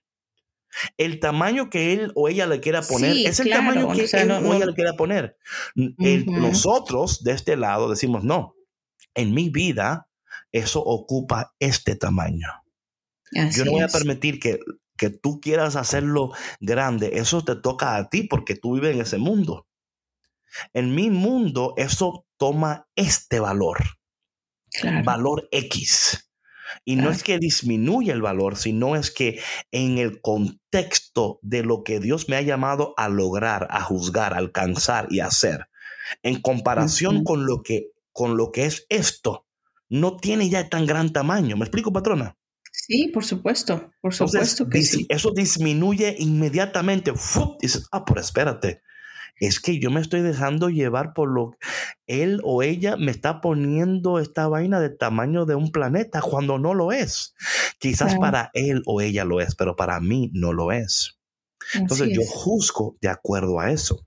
El tamaño que él o ella le quiera poner es el tamaño que él o ella le quiera poner. nosotros de este lado decimos, no, en mi vida eso ocupa este tamaño. Yo no voy a permitir que, que tú quieras hacerlo grande. Eso te toca a ti porque tú vives en ese mundo. En mi mundo eso toma este valor. Valor X. Y no es que disminuya el valor, sino es que en el contexto de lo que Dios me ha llamado a lograr, a juzgar, a alcanzar y hacer, en comparación con, lo que, con lo que es esto, no tiene ya tan gran tamaño. ¿Me explico, patrona? Sí, por supuesto, por supuesto que sí. Eso disminuye inmediatamente. Dices, ah, pero espérate, es que yo me estoy dejando llevar por lo él o ella me está poniendo esta vaina de tamaño de un planeta cuando no lo es. Quizás para él o ella lo es, pero para mí no lo es. Entonces yo juzgo de acuerdo a eso.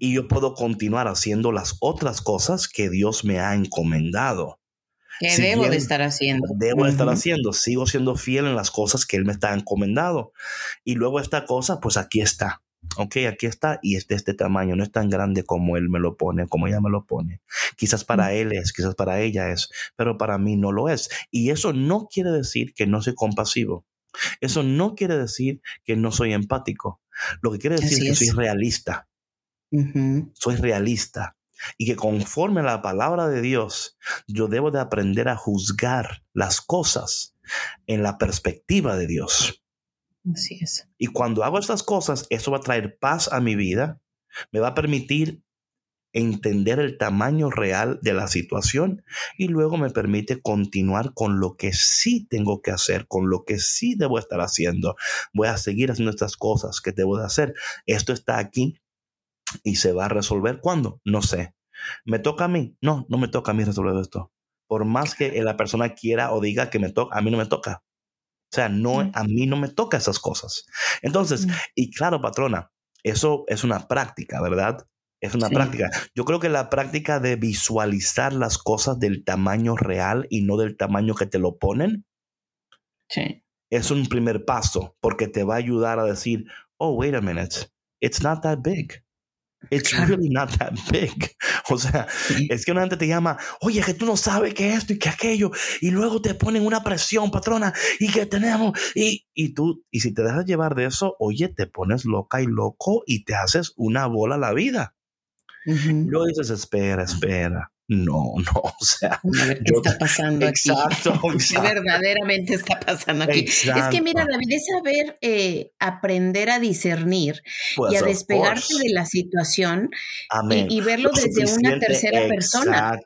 Y yo puedo continuar haciendo las otras cosas que Dios me ha encomendado. ¿Qué debo de estar haciendo? Debo de estar haciendo. Sigo siendo fiel en las cosas que Él me está encomendado. Y luego esta cosa, pues aquí está ok, aquí está y es de este tamaño, no es tan grande como él me lo pone, como ella me lo pone. Quizás para él es, quizás para ella es, pero para mí no lo es. Y eso no quiere decir que no soy compasivo. Eso no quiere decir que no soy empático. Lo que quiere decir es que soy realista. Soy realista. Y que conforme a la palabra de Dios, yo debo de aprender a juzgar las cosas en la perspectiva de Dios. Así es. Y cuando hago estas cosas, eso va a traer paz a mi vida, me va a permitir entender el tamaño real de la situación y luego me permite continuar con lo que sí tengo que hacer, con lo que sí debo estar haciendo. Voy a seguir haciendo estas cosas que debo de hacer. Esto está aquí y se va a resolver. ¿Cuándo? No sé. ¿Me toca a mí? No, no me toca a mí resolver esto. Por más que la persona quiera o diga que me toca, a mí no me toca. O sea, no, a mí no me toca esas cosas. Entonces, y claro, patrona, eso es una práctica, ¿verdad? Es una práctica. Yo creo que la práctica de visualizar las cosas del tamaño real y no del tamaño que te lo ponen. Sí. Es un primer paso porque te va a ayudar a decir, oh, wait a minute, it's not that big. It's really not that big. O sea, es que una gente te llama, oye, que tú no sabes que esto y que aquello, y luego te ponen una presión, patrona, y que tenemos, y, y tú, y si te dejas llevar de eso, oye, te pones loca y loco y te haces una bola la vida. Luego dices, espera, espera. No, no, o sea. ¿qué está pasando aquí? Exacto, ¿Qué verdaderamente está pasando aquí? Es que, mira, David, es saber eh, aprender a discernir y a pues, despegarte de la situación y, verlo desde una tercera persona.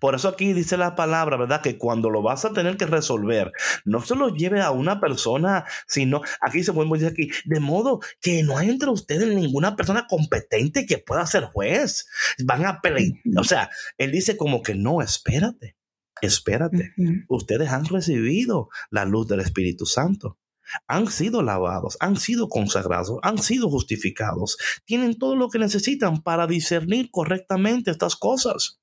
Por eso aquí dice la palabra, ¿verdad? Que cuando lo vas a tener que resolver, no se lo lleve a una persona, sino, aquí se puede decir aquí, de modo que no hay entre ustedes ninguna persona competente que pueda ser juez. Van a pelear. O sea, él dice como que no, espérate, espérate. Ustedes han recibido la luz del Espíritu Santo. Han sido lavados, han sido consagrados, han sido justificados. Tienen todo lo que necesitan para discernir correctamente estas cosas.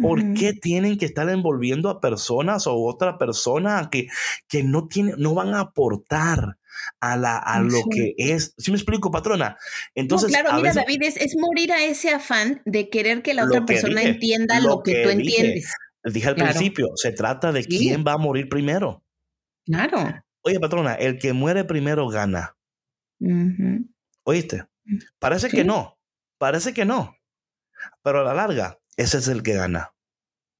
¿Por qué tienen que estar envolviendo a personas o otra persona que, que no, tiene, no van a aportar a, la, a lo que es. ¿Sí me explico, patrona? Entonces, claro, mira, David, es, morir a ese afán de querer que la otra persona entienda lo, que, tú entiendes. Dije al principio, se trata de quién va a morir primero. Claro. Oye, patrona, el que muere primero gana. ¿Oíste? Mm, parece que no, parece que no. Pero a la larga, ese es el que gana.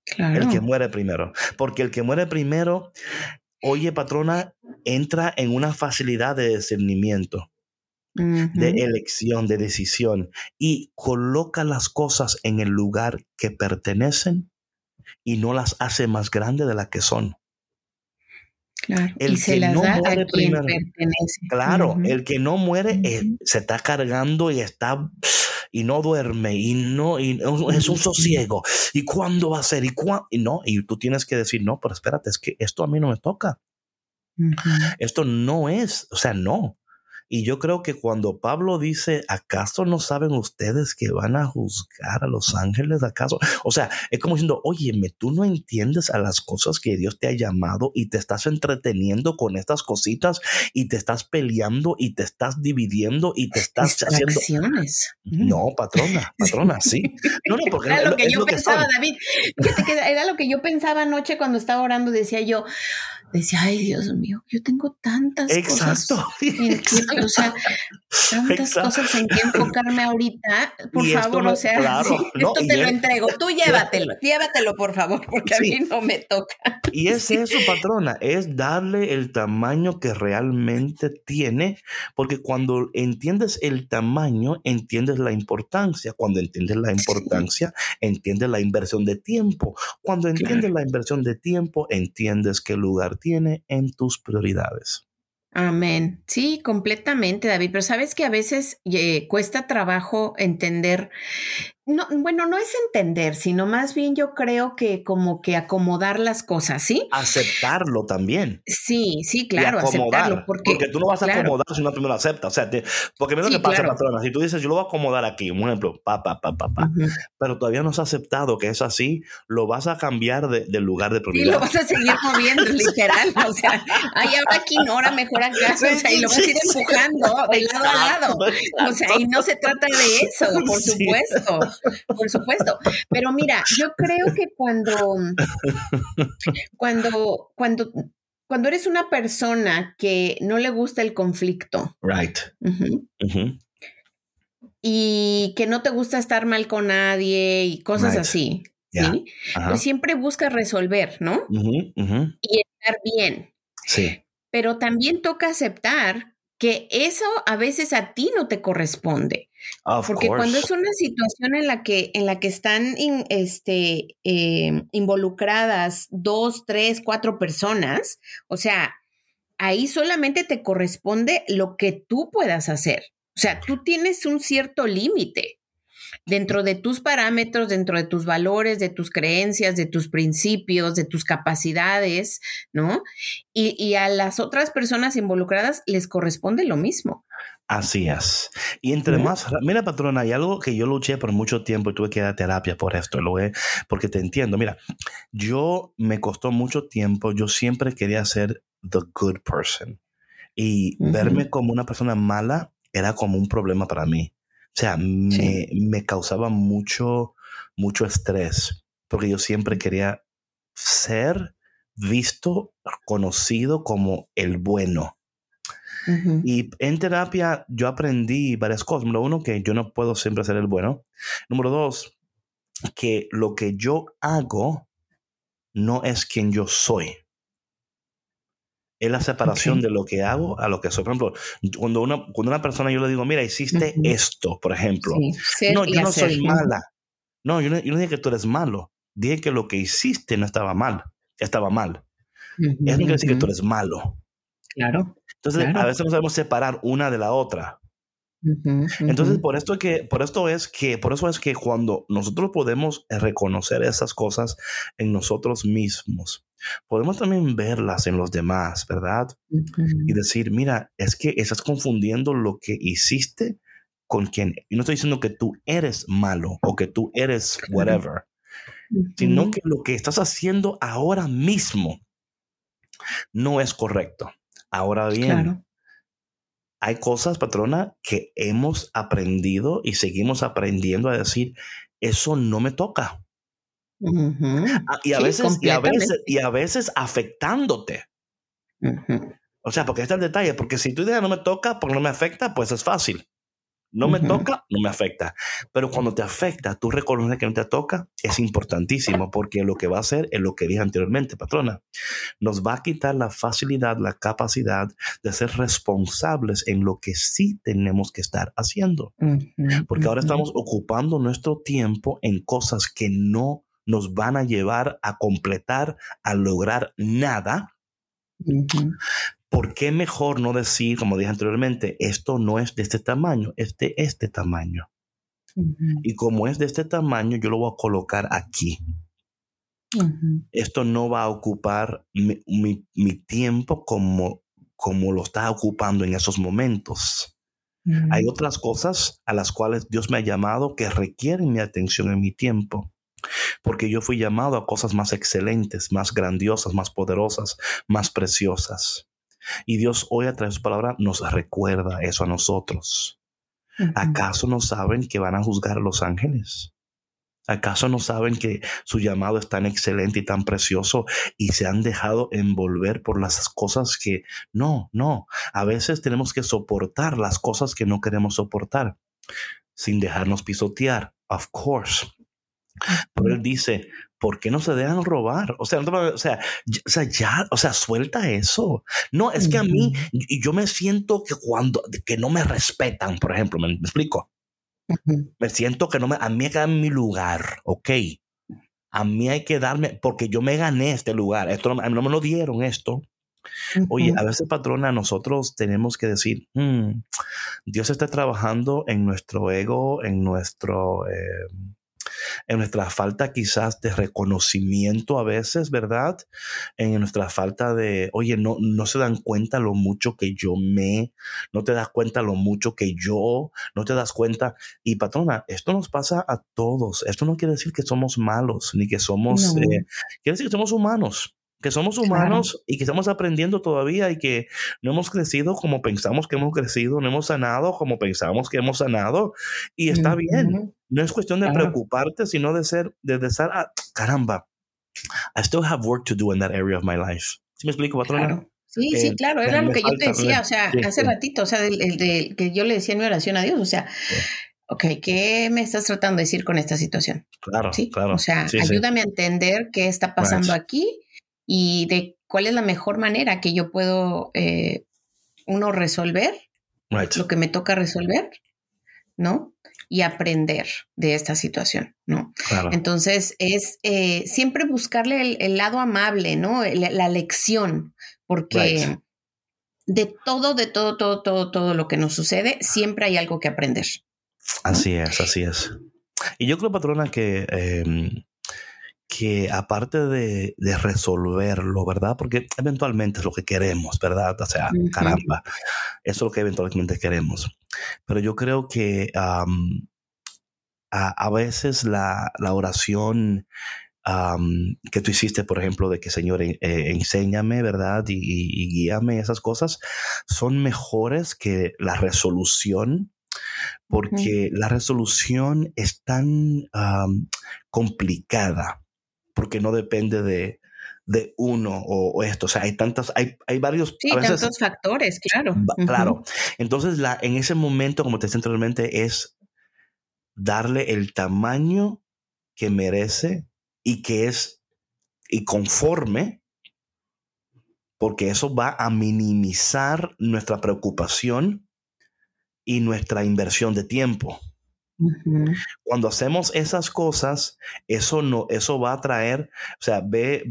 Claro. El que muere primero. Porque el que muere primero oye, patrona, entra en una facilidad de discernimiento, de elección, de decisión, y coloca las cosas en el lugar que pertenecen y no las hace más grandes de las que son. Claro, el y se las da a quien pertenece. Claro, el que no muere eh, se está cargando y está y no duerme y no y es un sosiego. ¿Y cuándo va a ser? ¿Y, y no, y tú tienes que decir, no, pero espérate, es que esto a mí no me toca. Esto no es, o sea, no. Y yo creo que cuando Pablo dice, ¿acaso no saben ustedes que van a juzgar a los ángeles? ¿Acaso? O sea, es como diciendo, óyeme, tú no entiendes a las cosas que Dios te ha llamado y te estás entreteniendo con estas cositas y te estás peleando y te estás dividiendo y te estás haciendo... Mm. No, patrona, patrona, sí. No, no, porque era lo que yo pensaba, David. era lo que yo pensaba anoche cuando estaba orando, decía yo, decía, ay Dios mío, yo tengo tantas exacto, cosas. En o sea, tantas cosas en que enfocarme ahorita. Por favor, o sea, esto te lo entrego. Tú llévatelo, llévatelo, por favor, porque a mí no me toca. Y es eso, patrona, es darle el tamaño que realmente tiene, porque cuando entiendes el tamaño, entiendes la importancia. Cuando entiendes la importancia, entiendes la inversión de tiempo. Cuando entiendes la inversión de tiempo, entiendes qué lugar tiene en tus prioridades. Amén. Sí, completamente, David. Pero sabes que a veces eh, cuesta trabajo entender no, bueno, no es entender, sino más bien yo creo que como que acomodar las cosas, ¿sí? Aceptarlo también. Sí, sí, claro, aceptarlo. Porque, tú no vas a acomodar si no primero aceptas. O sea, porque mira lo que pasa, patrona. Si tú dices, yo lo voy a acomodar aquí, un ejemplo, pa, pa, pa, pa, pa, pero todavía no has aceptado que es así, lo vas a cambiar de, lugar de propiedad. Y lo vas a seguir moviendo, literal. O sea, hay ahora aquí, ahora mejor acá. o sea, y lo vas a ir empujando de lado a lado. O sea, y no se trata de eso, por supuesto por supuesto. Pero mira, yo creo que cuando, cuando, cuando, cuando eres una persona que no le gusta el conflicto. Right. Y que no te gusta estar mal con nadie y cosas así. ¿sí? Pues siempre buscas resolver, ¿no? Y estar bien. Sí. Pero también toca aceptar que eso a veces a ti no te corresponde. Porque cuando es una situación en la que, en la que están este, em, involucradas dos, tres, cuatro personas, o sea, ahí solamente te corresponde lo que tú puedas hacer. O sea, tú tienes un cierto límite dentro de tus parámetros, dentro de tus valores, de tus creencias, de tus principios, de tus capacidades, ¿no? Y, y a las otras personas involucradas les corresponde lo mismo. Así es. Y entre más, mira patrona, hay algo que yo luché por mucho tiempo y tuve que dar terapia por esto, lo porque te entiendo. Mira, yo me costó mucho tiempo, yo siempre quería ser the good person y verme como una persona mala era como un problema para mí. O sea, me, me causaba mucho, mucho estrés porque yo siempre quería ser visto, conocido como el bueno. Y en terapia yo aprendí varias cosas. Número uno, que yo no puedo siempre ser el bueno. Número dos, que lo que yo hago no es quien yo soy. Es la separación de lo que hago a lo que soy. Por ejemplo, cuando una, cuando una persona yo le digo, mira, hiciste esto, por ejemplo. no, yo no soy mala. No yo, no, yo no dije que tú eres malo. Dije que lo que hiciste no estaba mal. Estaba mal. Eso no quiere decir que tú eres malo. Claro. Entonces, a veces no sabemos separar una de la otra. Entonces, por esto, que, por esto es que, por eso es que cuando nosotros podemos reconocer esas cosas en nosotros mismos, podemos también verlas en los demás, ¿verdad? Y decir, mira, es que estás confundiendo lo que hiciste con quien. Y no estoy diciendo que tú eres malo o que tú eres whatever, sino que lo que estás haciendo ahora mismo no es correcto. Ahora bien, hay cosas, patrona, que hemos aprendido y seguimos aprendiendo a decir, eso no me toca. Ah, y, a veces, y, a veces, y a veces afectándote. O sea, porque está el detalle, porque si tu idea no me toca, porque no me afecta, pues es fácil. No me toca, no me afecta. Pero cuando te afecta, tú reconoces que no te toca, es importantísimo porque lo que va a hacer es lo que dije anteriormente, patrona. Nos va a quitar la facilidad, la capacidad de ser responsables en lo que sí tenemos que estar haciendo. Porque ahora estamos ocupando nuestro tiempo en cosas que no nos van a llevar a completar, a lograr nada. ¿Por qué mejor no decir, como dije anteriormente, esto no es de este tamaño, es de este tamaño? Y como es de este tamaño, yo lo voy a colocar aquí. Esto no va a ocupar mi, tiempo como, como lo está ocupando en esos momentos. Hay otras cosas a las cuales Dios me ha llamado que requieren mi atención en mi tiempo. Porque yo fui llamado a cosas más excelentes, más grandiosas, más poderosas, más preciosas. Y Dios hoy a través de su palabra nos recuerda eso a nosotros. ¿Acaso no saben que van a juzgar a los ángeles? ¿Acaso no saben que su llamado es tan excelente y tan precioso y se han dejado envolver por las cosas que no, no? A veces tenemos que soportar las cosas que no queremos soportar sin dejarnos pisotear, of course. Pero él dice, ¿por qué no se dejan robar? O sea, o sea, o sea, ya, o sea, suelta eso. No, es que a mí, yo me siento que cuando, que no me respetan, por ejemplo, ¿me, explico? Me siento que no me, a mí hay que darme mi lugar, ¿ok? A mí hay que darme, porque yo me gané este lugar, esto no, no me lo dieron esto. Oye, a veces, patrona, nosotros tenemos que decir, hmm, Dios está trabajando en nuestro ego, en nuestro, eh, en nuestra falta quizás de reconocimiento a veces, ¿verdad? En nuestra falta de, oye, no, no se dan cuenta lo mucho que yo me, no te das cuenta lo mucho que yo, no te das cuenta. Y patrona, esto nos pasa a todos. Esto no quiere decir que somos malos, ni que somos, eh, quiere decir que somos humanos que somos humanos y que estamos aprendiendo todavía y que no hemos crecido como pensamos que hemos crecido, no hemos sanado como pensamos que hemos sanado y está bien. No es cuestión de preocuparte, sino de ser, de estar, ah, caramba, I still have work to do in that area of my life. ¿Sí me explico, patrona? Sí, sí, eh, claro, era lo que yo te decía, o sea, hace ratito, o sea, el, de, que yo le decía en mi oración a Dios, o sea, ok, ¿qué me estás tratando de decir con esta situación? Claro, ¿Sí? claro. O sea, ayúdame a entender qué está pasando aquí y de cuál es la mejor manera que yo puedo, eh, uno, resolver lo que me toca resolver, ¿no? Y aprender de esta situación, ¿no? Entonces, es eh, siempre buscarle el, lado amable, ¿no? La, lección, porque de todo, de todo, todo, todo, todo lo que nos sucede, siempre hay algo que aprender. Así es, así es. Y yo creo, patrona, que em, que aparte de, resolverlo, ¿verdad? Porque eventualmente es lo que queremos, ¿verdad? O sea, caramba, eso es lo que eventualmente queremos. Pero yo creo que a, veces la, oración que tú hiciste, por ejemplo, de que Señor, eh, enséñame, ¿verdad? Y, y, guíame esas cosas, son mejores que la resolución porque la resolución es tan complicada porque no depende de, uno o, esto. O sea, hay tantas, hay, hay varios. Sí, tantos factores, claro. Claro. Entonces, la, en ese momento, como te decía anteriormente, es darle el tamaño que merece y que es y conforme, porque eso va a minimizar nuestra preocupación y nuestra inversión de tiempo. Cuando hacemos esas cosas, eso no, eso va a traer, o sea, ve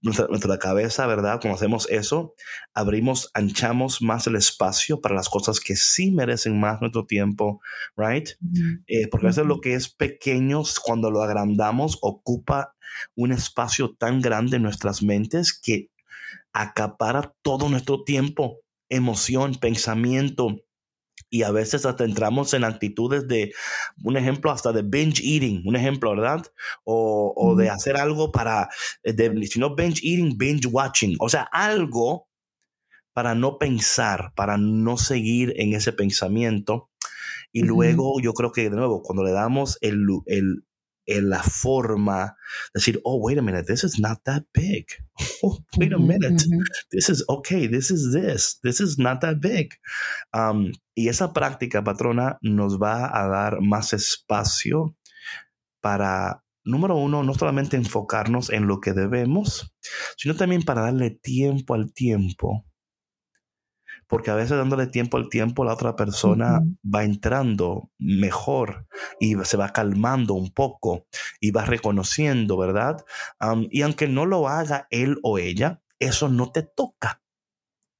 nuestra, cabeza, ¿verdad? Cuando hacemos eso, abrimos, anchamos más el espacio para las cosas que sí merecen más nuestro tiempo, ¿right? Eh, porque a veces lo que es pequeño, cuando lo agrandamos, ocupa un espacio tan grande en nuestras mentes que acapara todo nuestro tiempo, emoción, pensamiento, y a veces hasta entramos en actitudes de, un ejemplo, hasta de binge eating, un ejemplo, ¿verdad? O, o de hacer algo para, eh, de, si no binge eating, binge watching, o sea, algo para no pensar, para no seguir en ese pensamiento. Y luego yo creo que de nuevo, cuando le damos el, el, en la forma, decir, oh, wait a minute, this is not that big. Oh, wait a minute, this is okay, this is this, this is not that big. Um, y esa práctica, patrona, nos va a dar más espacio para, número uno, no solamente enfocarnos en lo que debemos, sino también para darle tiempo al tiempo porque a veces dándole tiempo al tiempo, la otra persona va entrando mejor y se va calmando un poco y va reconociendo, ¿verdad? y aunque no lo haga él o ella, eso no te toca.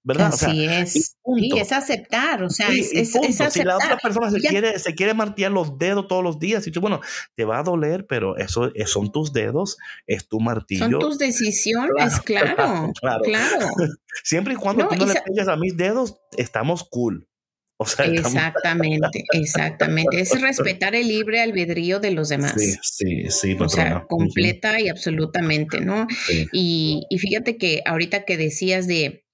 ¿Verdad? Así es. Sí, es aceptar, o sea, es, es, aceptar. Si la otra persona se quiere, se quiere martillar los dedos todos los días, y tú, bueno, te va a doler, pero eso son tus dedos, es tu martillo. Son tus decisiones, claro, claro. Siempre y cuando tú no le pegues a mis dedos, estamos cool. O sea, exactamente, exactamente. Es respetar el libre albedrío de los demás. Sí, sí, sí. O sea, completa y absolutamente, ¿no? Y, y fíjate que ahorita que decías de,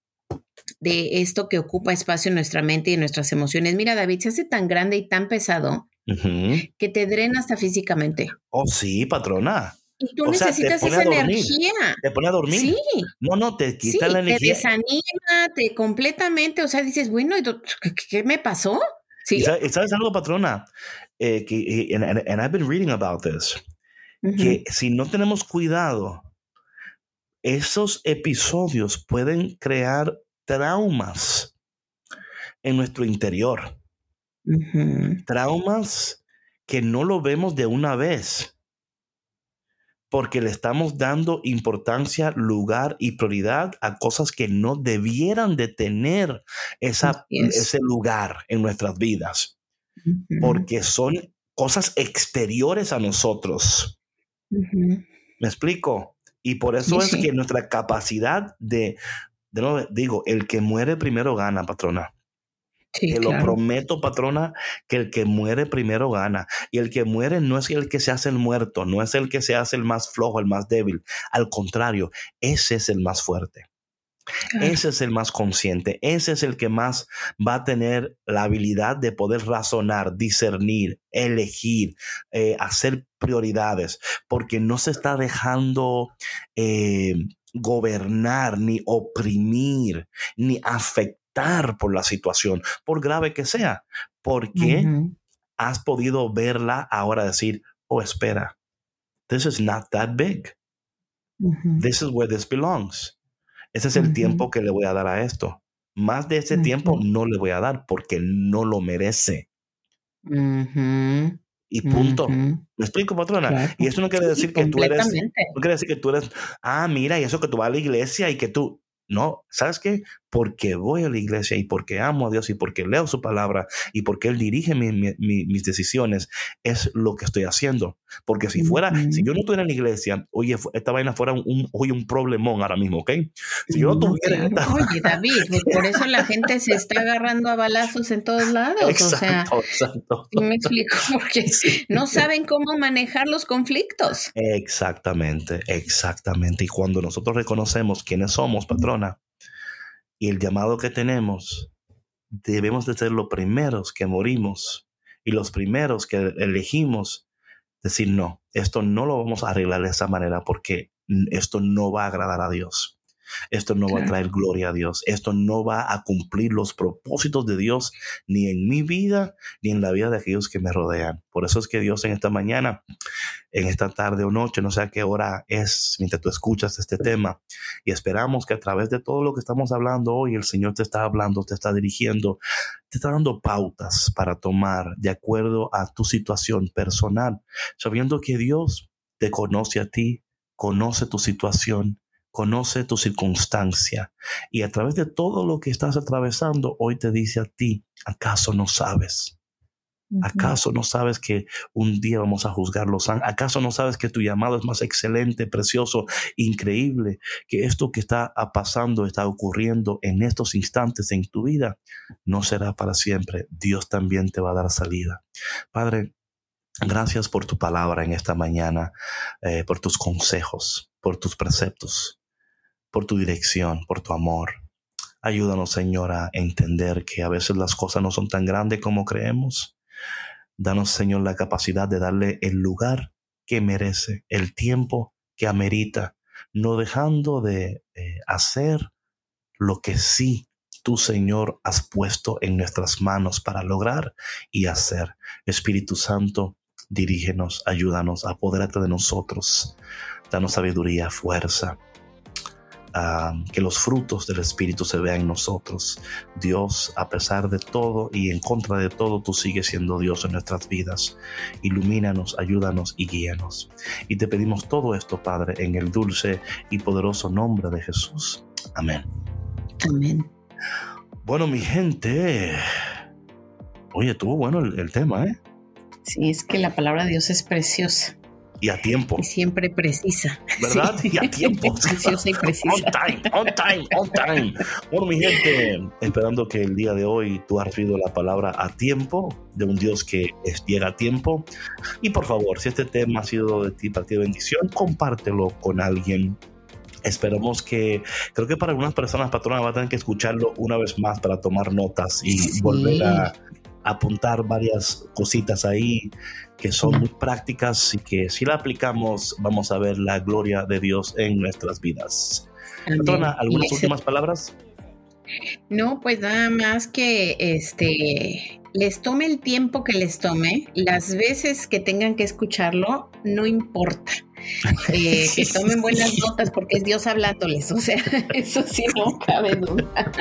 de esto que ocupa espacio en nuestra mente y en nuestras emociones. Mira, David, se hace tan grande y tan pesado que te drena hasta físicamente. Oh, sí, patrona. Y tú necesitas esa energía. Te pone a dormir. Sí. No, no, te quita la energía. Te desanima, te completamente. O sea, dices, bueno, ¿qué, me pasó? Sí. ¿Sabes algo, patrona? Eh, que, and, and, I've been reading about this. Que si no tenemos cuidado, esos episodios pueden crear traumas en nuestro interior. Traumas que no lo vemos de una vez porque le estamos dando importancia, lugar y prioridad a cosas que no debieran de tener esa, ese lugar en nuestras vidas, porque son cosas exteriores a nosotros. ¿Me explico? Y por eso es que nuestra capacidad de, de nuevo digo, el que muere primero gana, patrona. Te lo prometo, patrona, que el que muere primero gana. Y el que muere no es el que se hace el muerto, no es el que se hace el más flojo, el más débil. Al contrario, ese es el más fuerte. Ese es el más consciente, ese es el que más va a tener la habilidad de poder razonar, discernir, elegir, eh, hacer prioridades, porque no se está dejando eh, gobernar, ni oprimir, ni afectar por la situación, por grave que sea, porque has podido verla ahora decir, oh, espera, this is not that big. This is where this belongs. Ese es el tiempo que le voy a dar a esto. Más de ese tiempo no le voy a dar porque no lo merece. Y punto. ¿Me explico, patrona? Y eso no quiere decir que tú eres. No quiere decir que tú eres. Ah, mira, y eso que tú vas a la iglesia y que tú. No, ¿sabes qué? Porque voy a la iglesia y porque amo a Dios y porque leo su palabra y porque Él dirige mis decisiones, es lo que estoy haciendo. Porque si fuera, si yo no estuviera en la iglesia, oye, esta vaina fuera un, hoy un problemón ahora mismo, ¿ok? Si yo no tuviera. Oye, David, pues por eso la gente se está agarrando a balazos en todos lados. Exacto, o sea, exacto. me explico, porque no saben cómo manejar los conflictos. Exactamente, exactamente. Y cuando nosotros reconocemos quiénes somos, patrón, y el llamado que tenemos, debemos de ser los primeros que morimos y los primeros que elegimos decir, no, esto no lo vamos a arreglar de esa manera porque esto no va a agradar a Dios. Esto no va a traer gloria a Dios. Esto no va a cumplir los propósitos de Dios ni en mi vida ni en la vida de aquellos que me rodean. Por eso es que Dios en esta mañana, en esta tarde o noche, no sé a qué hora es mientras tú escuchas este tema, y esperamos que a través de todo lo que estamos hablando hoy, el Señor te está hablando, te está dirigiendo, te está dando pautas para tomar de acuerdo a tu situación personal, sabiendo que Dios te conoce a ti, conoce tu situación conoce tu circunstancia y a través de todo lo que estás atravesando, hoy te dice a ti, ¿acaso no sabes? ¿Acaso no sabes que un día vamos a juzgarlos? ¿Acaso no sabes que tu llamado es más excelente, precioso, increíble? Que esto que está pasando, está ocurriendo en estos instantes en tu vida, no será para siempre. Dios también te va a dar salida. Padre, gracias por tu palabra en esta mañana, eh, por tus consejos, por tus preceptos por tu dirección, por tu amor. Ayúdanos, Señor, a entender que a veces las cosas no son tan grandes como creemos. Danos, Señor, la capacidad de darle el lugar que merece, el tiempo que amerita, no dejando de eh, hacer lo que sí tú, Señor, has puesto en nuestras manos para lograr y hacer. Espíritu Santo, dirígenos, ayúdanos, apodérate de nosotros. Danos sabiduría, fuerza que los frutos del Espíritu se vean en nosotros. Dios, a pesar de todo y en contra de todo, tú sigues siendo Dios en nuestras vidas. Ilumínanos, ayúdanos y guíanos. Y te pedimos todo esto, Padre, en el dulce y poderoso nombre de Jesús. Amén. Amén. Bueno, mi gente. Oye, estuvo bueno el, tema, ¿eh? Sí, es que la palabra de Dios es preciosa. Y a tiempo. Y siempre precisa. ¿Verdad? Y a tiempo. preciosa y precisa. On time, on time, on time. Bueno, mi gente, esperando que el día de hoy tú has recibido la palabra a tiempo de un Dios que llega a tiempo. Y por favor, si este tema ha sido de ti para ti de bendición, compártelo con alguien esperamos que, creo que para algunas personas, patrona, va a tener que escucharlo una vez más para tomar notas y volver a apuntar varias cositas ahí que son muy prácticas y que si la aplicamos vamos a ver la gloria de Dios en nuestras vidas. Patrona, ¿algunas últimas palabras? No, pues nada más que este les tome el tiempo que les tome, las veces que tengan que escucharlo, no importa. Eh, que tomen buenas notas porque es Dios hablándoles, o sea, eso sí no cabe duda.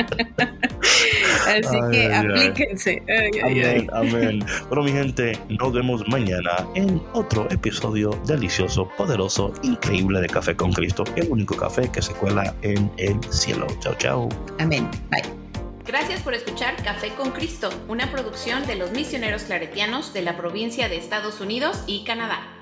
Así que aplíquense. amén, amén. Bueno, mi gente, nos vemos mañana en otro episodio delicioso, poderoso, increíble de Café con Cristo, el único café que se cuela en el cielo. Chao, chao. Amén. Bye. Gracias por escuchar Café con Cristo, una producción de los misioneros claretianos de la provincia de Estados Unidos y Canadá.